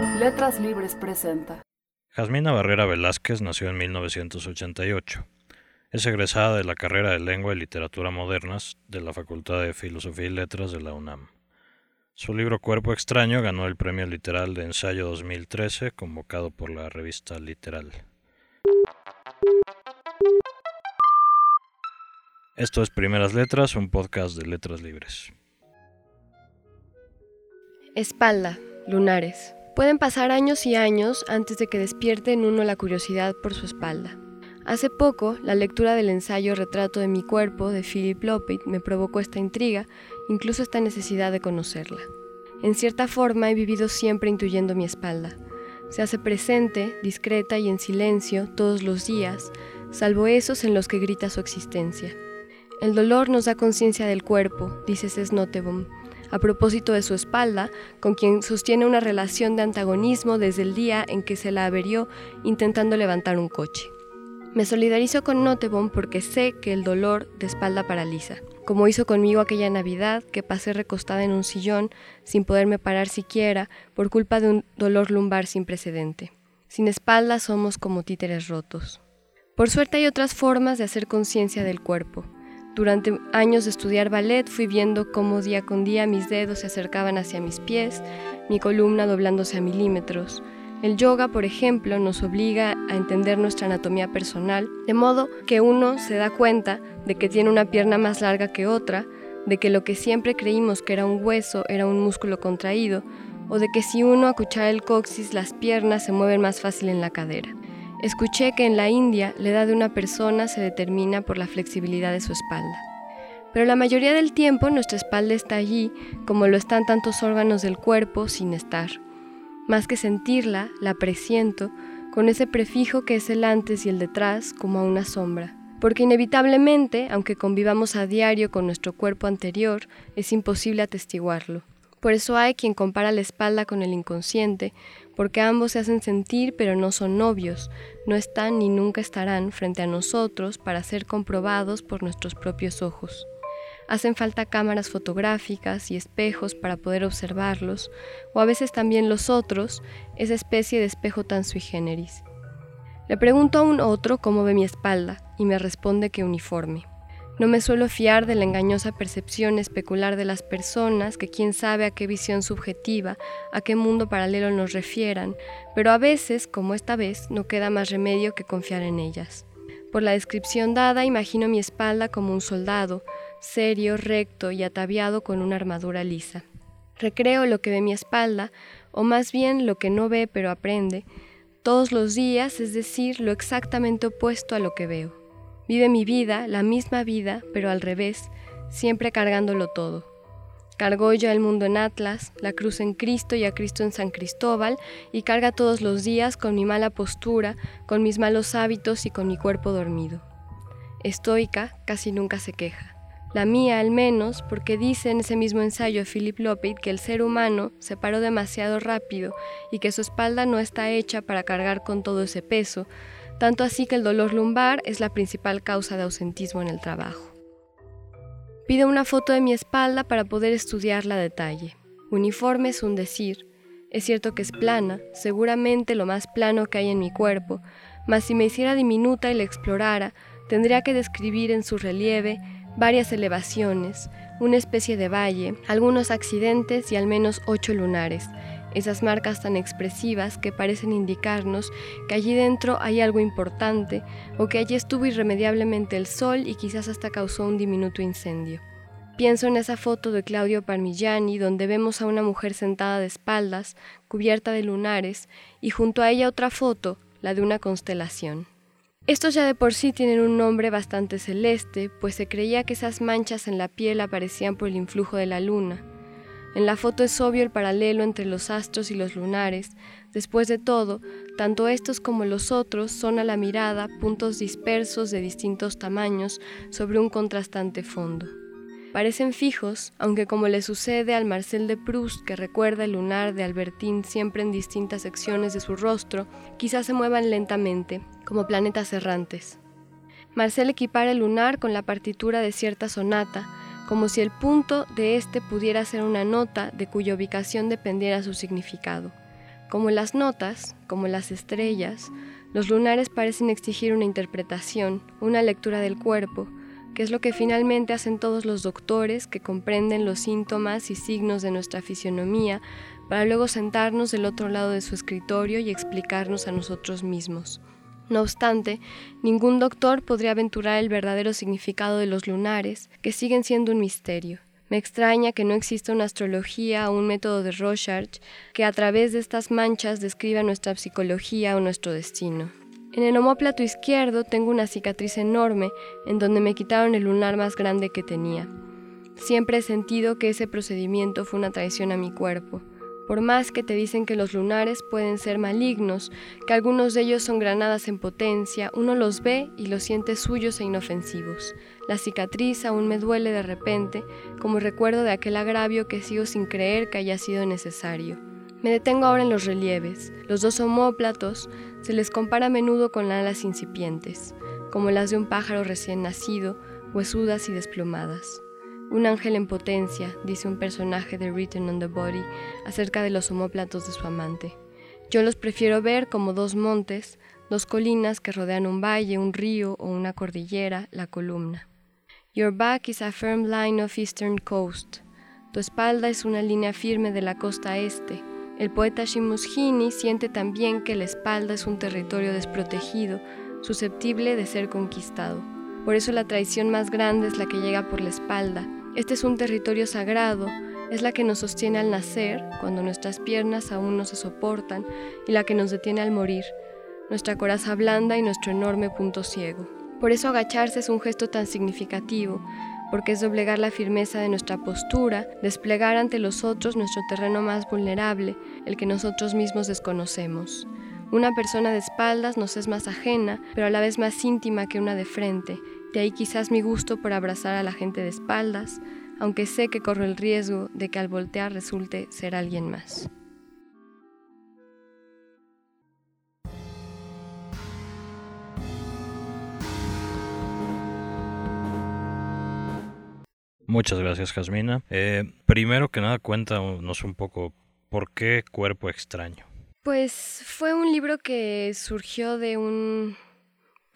Letras Libres presenta. Jasmina Barrera Velázquez nació en 1988. Es egresada de la carrera de Lengua y Literatura Modernas de la Facultad de Filosofía y Letras de la UNAM. Su libro Cuerpo extraño ganó el Premio Literal de Ensayo 2013, convocado por la revista Literal. Esto es Primeras Letras, un podcast de letras libres. Espalda, lunares. Pueden pasar años y años antes de que despierte en uno la curiosidad por su espalda. Hace poco, la lectura del ensayo Retrato de mi cuerpo de Philip Lopet me provocó esta intriga, incluso esta necesidad de conocerla. En cierta forma he vivido siempre intuyendo mi espalda. Se hace presente, discreta y en silencio todos los días, salvo esos en los que grita su existencia. El dolor nos da conciencia del cuerpo, dice Cesnotebom, a propósito de su espalda, con quien sostiene una relación de antagonismo desde el día en que se la averió intentando levantar un coche. Me solidarizo con Notebom porque sé que el dolor de espalda paraliza, como hizo conmigo aquella Navidad que pasé recostada en un sillón sin poderme parar siquiera por culpa de un dolor lumbar sin precedente. Sin espalda somos como títeres rotos. Por suerte hay otras formas de hacer conciencia del cuerpo. Durante años de estudiar ballet fui viendo cómo día con día mis dedos se acercaban hacia mis pies, mi columna doblándose a milímetros. El yoga, por ejemplo, nos obliga a entender nuestra anatomía personal, de modo que uno se da cuenta de que tiene una pierna más larga que otra, de que lo que siempre creímos que era un hueso era un músculo contraído, o de que si uno acuchara el coxis las piernas se mueven más fácil en la cadera. Escuché que en la India la edad de una persona se determina por la flexibilidad de su espalda. Pero la mayoría del tiempo nuestra espalda está allí, como lo están tantos órganos del cuerpo, sin estar. Más que sentirla, la presiento, con ese prefijo que es el antes y el detrás, como a una sombra. Porque inevitablemente, aunque convivamos a diario con nuestro cuerpo anterior, es imposible atestiguarlo. Por eso hay quien compara la espalda con el inconsciente, porque ambos se hacen sentir pero no son novios, no están ni nunca estarán frente a nosotros para ser comprobados por nuestros propios ojos. Hacen falta cámaras fotográficas y espejos para poder observarlos, o a veces también los otros, esa especie de espejo tan sui generis. Le pregunto a un otro cómo ve mi espalda, y me responde que uniforme. No me suelo fiar de la engañosa percepción especular de las personas, que quién sabe a qué visión subjetiva, a qué mundo paralelo nos refieran, pero a veces, como esta vez, no queda más remedio que confiar en ellas. Por la descripción dada, imagino mi espalda como un soldado, serio, recto y ataviado con una armadura lisa. Recreo lo que ve mi espalda, o más bien lo que no ve pero aprende, todos los días, es decir, lo exactamente opuesto a lo que veo. Vive mi vida, la misma vida, pero al revés, siempre cargándolo todo. Cargó yo el mundo en Atlas, la cruz en Cristo y a Cristo en San Cristóbal, y carga todos los días con mi mala postura, con mis malos hábitos y con mi cuerpo dormido. Estoica, casi nunca se queja. La mía al menos, porque dice en ese mismo ensayo Philip Lopet que el ser humano se paró demasiado rápido y que su espalda no está hecha para cargar con todo ese peso, tanto así que el dolor lumbar es la principal causa de ausentismo en el trabajo. Pido una foto de mi espalda para poder estudiarla detalle. Uniforme es un decir. Es cierto que es plana, seguramente lo más plano que hay en mi cuerpo, mas si me hiciera diminuta y la explorara, tendría que describir en su relieve varias elevaciones, una especie de valle, algunos accidentes y al menos ocho lunares, esas marcas tan expresivas que parecen indicarnos que allí dentro hay algo importante o que allí estuvo irremediablemente el sol y quizás hasta causó un diminuto incendio. Pienso en esa foto de Claudio Parmigiani donde vemos a una mujer sentada de espaldas, cubierta de lunares, y junto a ella otra foto, la de una constelación. Estos ya de por sí tienen un nombre bastante celeste, pues se creía que esas manchas en la piel aparecían por el influjo de la luna. En la foto es obvio el paralelo entre los astros y los lunares. Después de todo, tanto estos como los otros son a la mirada puntos dispersos de distintos tamaños sobre un contrastante fondo. Parecen fijos, aunque como le sucede al Marcel de Proust que recuerda el lunar de Albertín siempre en distintas secciones de su rostro, quizás se muevan lentamente, como planetas errantes. Marcel equipara el lunar con la partitura de cierta sonata, como si el punto de éste pudiera ser una nota de cuya ubicación dependiera su significado. Como las notas, como las estrellas, los lunares parecen exigir una interpretación, una lectura del cuerpo, que es lo que finalmente hacen todos los doctores que comprenden los síntomas y signos de nuestra fisionomía para luego sentarnos del otro lado de su escritorio y explicarnos a nosotros mismos. No obstante, ningún doctor podría aventurar el verdadero significado de los lunares, que siguen siendo un misterio. Me extraña que no exista una astrología o un método de Rorschach que a través de estas manchas describa nuestra psicología o nuestro destino. En el omóplato izquierdo tengo una cicatriz enorme en donde me quitaron el lunar más grande que tenía. Siempre he sentido que ese procedimiento fue una traición a mi cuerpo. Por más que te dicen que los lunares pueden ser malignos, que algunos de ellos son granadas en potencia, uno los ve y los siente suyos e inofensivos. La cicatriz aún me duele de repente, como recuerdo de aquel agravio que sigo sin creer que haya sido necesario. Me detengo ahora en los relieves. Los dos homóplatos se les compara a menudo con alas incipientes, como las de un pájaro recién nacido, huesudas y desplumadas. Un ángel en potencia, dice un personaje de Written on the Body acerca de los homóplatos de su amante. Yo los prefiero ver como dos montes, dos colinas que rodean un valle, un río o una cordillera, la columna. Your back is a firm line of eastern coast. Tu espalda es una línea firme de la costa este. El poeta Shimushini siente también que la espalda es un territorio desprotegido, susceptible de ser conquistado. Por eso la traición más grande es la que llega por la espalda, este es un territorio sagrado, es la que nos sostiene al nacer, cuando nuestras piernas aún no se soportan, y la que nos detiene al morir, nuestra coraza blanda y nuestro enorme punto ciego. Por eso agacharse es un gesto tan significativo, porque es doblegar la firmeza de nuestra postura, desplegar ante los otros nuestro terreno más vulnerable, el que nosotros mismos desconocemos. Una persona de espaldas nos es más ajena, pero a la vez más íntima que una de frente, de ahí quizás mi gusto por abrazar a la gente de espaldas, aunque sé que corro el riesgo de que al voltear resulte ser alguien más. Muchas gracias, Jasmina. Eh, primero que nada, cuéntanos un poco por qué Cuerpo Extraño. Pues fue un libro que surgió de un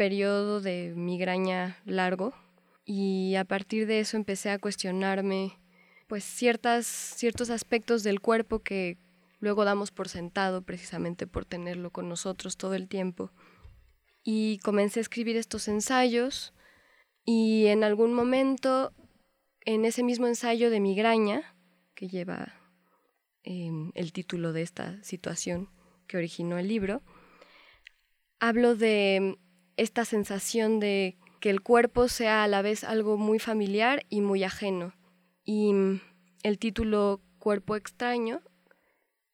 periodo de migraña largo y a partir de eso empecé a cuestionarme pues ciertas, ciertos aspectos del cuerpo que luego damos por sentado precisamente por tenerlo con nosotros todo el tiempo. Y comencé a escribir estos ensayos y en algún momento en ese mismo ensayo de migraña que lleva em, el título de esta situación que originó el libro, hablo de esta sensación de que el cuerpo sea a la vez algo muy familiar y muy ajeno. Y mm, el título Cuerpo extraño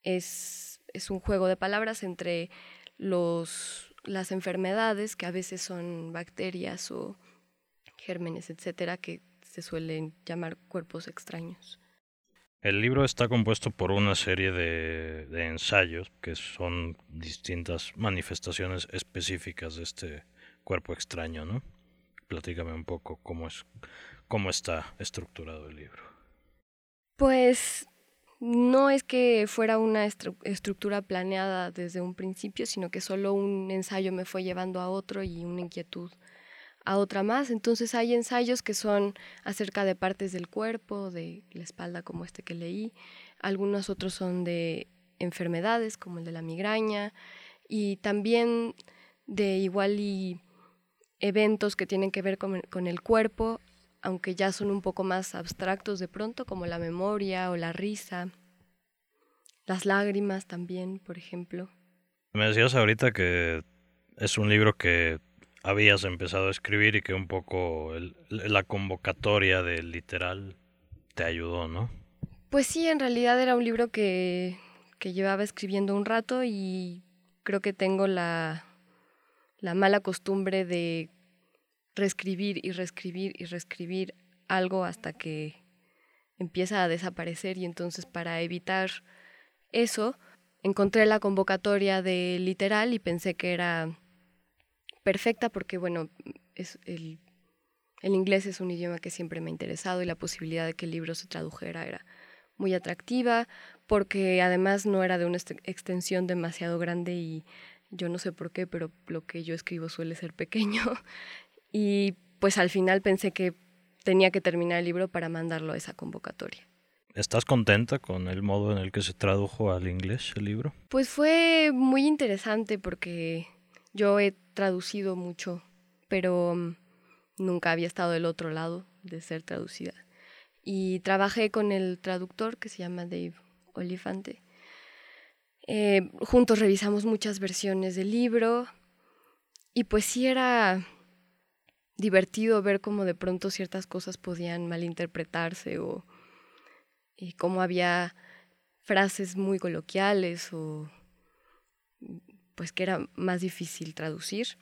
es, es un juego de palabras entre los, las enfermedades, que a veces son bacterias o gérmenes, etcétera, que se suelen llamar cuerpos extraños. El libro está compuesto por una serie de, ensayos que son distintas manifestaciones específicas de este cuerpo extraño, ¿no? Platícame un poco cómo es cómo está estructurado el libro. Pues no es que fuera una estructura planeada desde un principio, sino que solo un ensayo me fue llevando a otro y una inquietud a otra más. Entonces hay ensayos que son acerca de partes del cuerpo, de la espalda como este que leí. Algunos otros son de enfermedades como el de la migraña y también de igual y eventos que tienen que ver con, con el cuerpo, aunque ya son un poco más abstractos de pronto, como la memoria o la risa, las lágrimas también, por ejemplo. Me decías ahorita que es un libro que habías empezado a escribir y que un poco la convocatoria del literal te ayudó, ¿no? Pues sí, en realidad era un libro que, que llevaba escribiendo un rato y creo que tengo la, la mala costumbre de reescribir y reescribir y reescribir algo hasta que empieza a desaparecer y entonces para evitar eso encontré la convocatoria de literal y pensé que era perfecta porque, bueno, es el, el inglés es un idioma que siempre me ha interesado y la posibilidad de que el libro se tradujera era muy atractiva, porque además no era de una extensión demasiado grande y yo no sé por qué, pero lo que yo escribo suele ser pequeño. Y pues al final pensé que tenía que terminar el libro para mandarlo a esa convocatoria. ¿Estás contenta con el modo en el que se tradujo al inglés el libro? Pues fue muy interesante porque yo he traducido mucho, pero mm, nunca había estado del otro lado de ser traducida. Y trabajé con el traductor que se llama Dave Olifante. Eh, juntos revisamos muchas versiones del libro y pues sí era divertido ver cómo de pronto ciertas cosas podían malinterpretarse o cómo había frases muy coloquiales o pues que era más difícil traducir.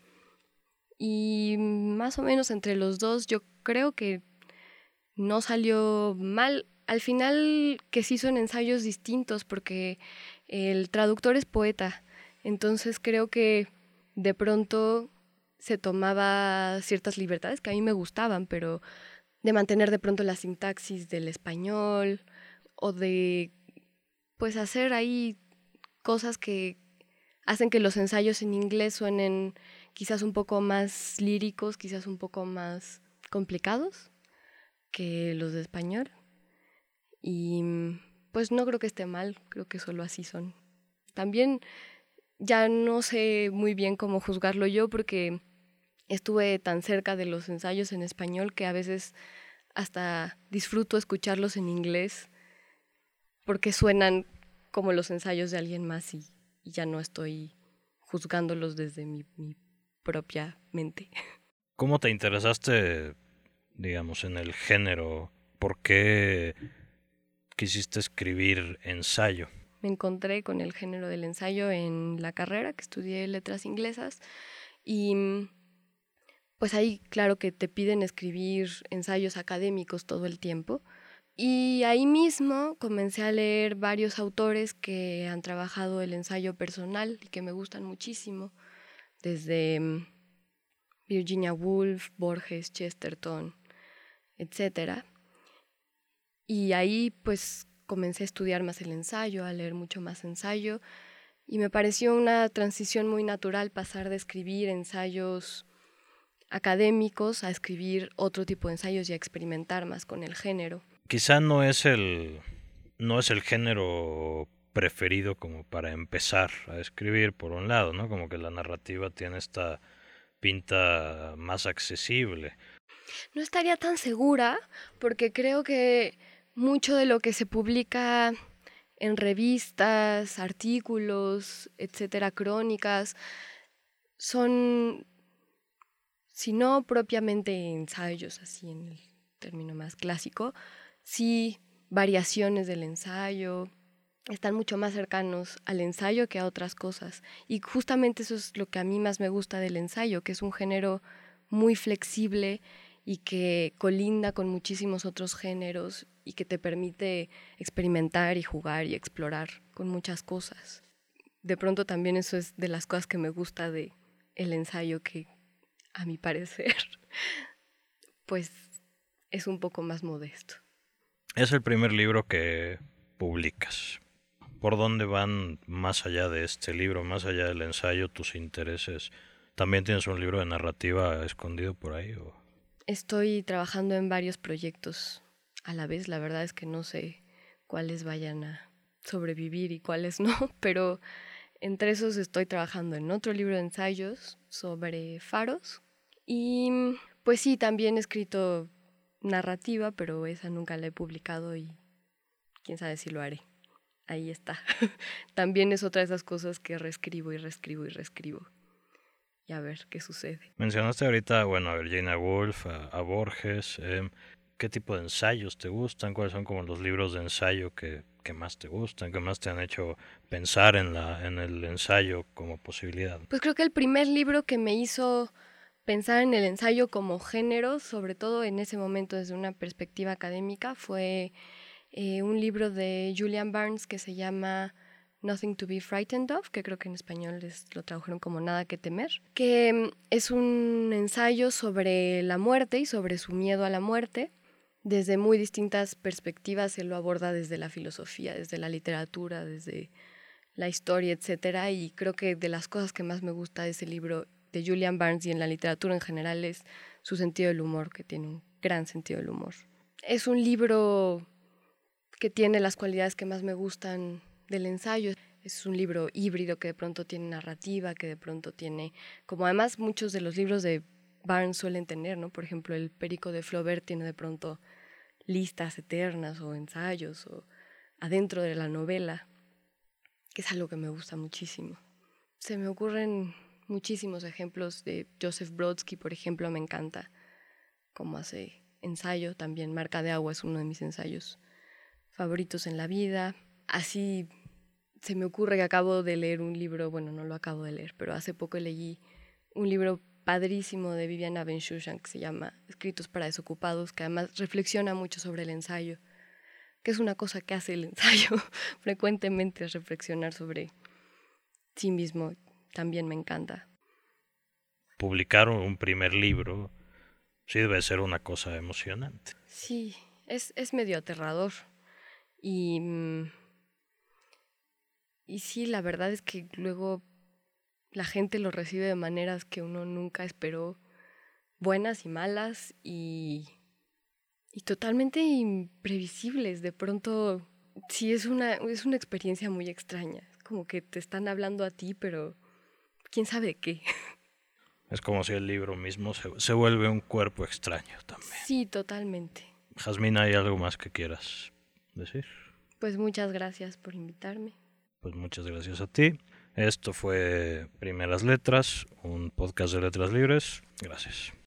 Y más o menos entre los dos yo creo que no salió mal. Al final que sí son ensayos distintos porque el traductor es poeta, entonces creo que de pronto se tomaba ciertas libertades que a mí me gustaban, pero de mantener de pronto la sintaxis del español o de pues hacer ahí cosas que hacen que los ensayos en inglés suenen quizás un poco más líricos, quizás un poco más complicados que los de español. Y pues no creo que esté mal, creo que solo así son. También ya no sé muy bien cómo juzgarlo yo porque estuve tan cerca de los ensayos en español que a veces hasta disfruto escucharlos en inglés porque suenan como los ensayos de alguien más y, ya no estoy juzgándolos desde mi, mi propia mente. ¿Cómo te interesaste, digamos, en el género? ¿Por qué quisiste escribir ensayo? Me encontré con el género del ensayo en la carrera, que estudié letras inglesas, y pues ahí claro que te piden escribir ensayos académicos todo el tiempo. Y ahí mismo comencé a leer varios autores que han trabajado el ensayo personal y que me gustan muchísimo, desde mm, Virginia Woolf, Borges, Chesterton, etc. Y ahí pues comencé a estudiar más el ensayo, a leer mucho más ensayo, y me pareció una transición muy natural pasar de escribir ensayos académicos a escribir otro tipo de ensayos y a experimentar más con el género. Quizá no es el no es el género preferido como para empezar a escribir por un lado, ¿no? Como que la narrativa tiene esta pinta más accesible. No estaría tan segura porque creo que mucho de lo que se publica en revistas, artículos, etcétera, crónicas, son si no propiamente ensayos, así en el término más clásico, sí variaciones del ensayo, están mucho más cercanos al ensayo que a otras cosas. Y justamente eso es lo que a mí más me gusta del ensayo, que es un género muy flexible y que colinda con muchísimos otros géneros y que te permite experimentar y jugar y explorar con muchas cosas. De pronto también eso es de las cosas que me gusta de el ensayo que a mi parecer, pues es un poco más modesto. Es el primer libro que publicas. ¿Por dónde van más allá de este libro, más allá del ensayo, tus intereses? ¿También tienes un libro de narrativa escondido por ahí? Estoy trabajando en varios proyectos a la vez. La verdad es que no sé cuáles vayan a sobrevivir y cuáles no, pero entre esos estoy trabajando en otro libro de ensayos sobre faros, y pues sí, también he escrito narrativa, pero esa nunca la he publicado y quién sabe si lo haré. Ahí está. también es otra de esas cosas que reescribo y reescribo y reescribo. Y a ver qué sucede. Mencionaste ahorita, bueno, a Virginia Woolf, a, Borges. Em, ¿Qué tipo de ensayos te gustan? ¿Cuáles son como los libros de ensayo que, que más te gustan? ¿Qué más te han hecho pensar en, la, en el ensayo como posibilidad? Pues creo que el primer libro que me hizo pensar en el ensayo como género, sobre todo en ese momento desde una perspectiva académica, fue eh, un libro de Julian Barnes que se llama Nothing to be Frightened of, que creo que en español les lo tradujeron como Nada que temer, que mm, es un ensayo sobre la muerte y sobre su miedo a la muerte desde muy distintas perspectivas, se lo aborda desde la filosofía, desde la literatura, desde la historia, etcétera, y creo que de las cosas que más me gusta de ese libro Julian Barnes y en la literatura en general es su sentido del humor, que tiene un gran sentido del humor. Es un libro que tiene las cualidades que más me gustan del ensayo. Es un libro híbrido que de pronto tiene narrativa, que de pronto tiene, como además muchos de los libros de Barnes suelen tener, ¿no? Por ejemplo, el Perico de Flaubert tiene de pronto listas eternas o ensayos o adentro de la novela que es algo que me gusta muchísimo. Se me ocurren muchísimos ejemplos de Joseph Brodsky, por ejemplo, me encanta cómo hace ensayo, también Marca de Agua es uno de mis ensayos favoritos en la vida. Así se me ocurre que acabo de leer un libro, bueno, no lo acabo de leer, pero hace poco leí un libro padrísimo de Viviana Benchushan que se llama Escritos para Desocupados, que además reflexiona mucho sobre el ensayo que es una cosa que hace el ensayo frecuentemente, reflexionar sobre sí mismo, también me encanta. Publicar un primer libro sí debe ser una cosa emocionante. Sí, es, es medio aterrador. Y, mm, y sí, la verdad es que luego la gente lo recibe de maneras que uno nunca esperó, buenas y malas, y y totalmente imprevisibles. De pronto, sí es una, es una experiencia muy extraña. Como que te están hablando a ti, pero quién sabe qué. Es como si el libro mismo se, se vuelve un cuerpo extraño también. Sí, totalmente. Jazmín, ¿hay algo más que quieras decir? Pues muchas gracias por invitarme. Pues muchas gracias a ti. Esto fue Primeras Letras, un podcast de letras libres. Gracias.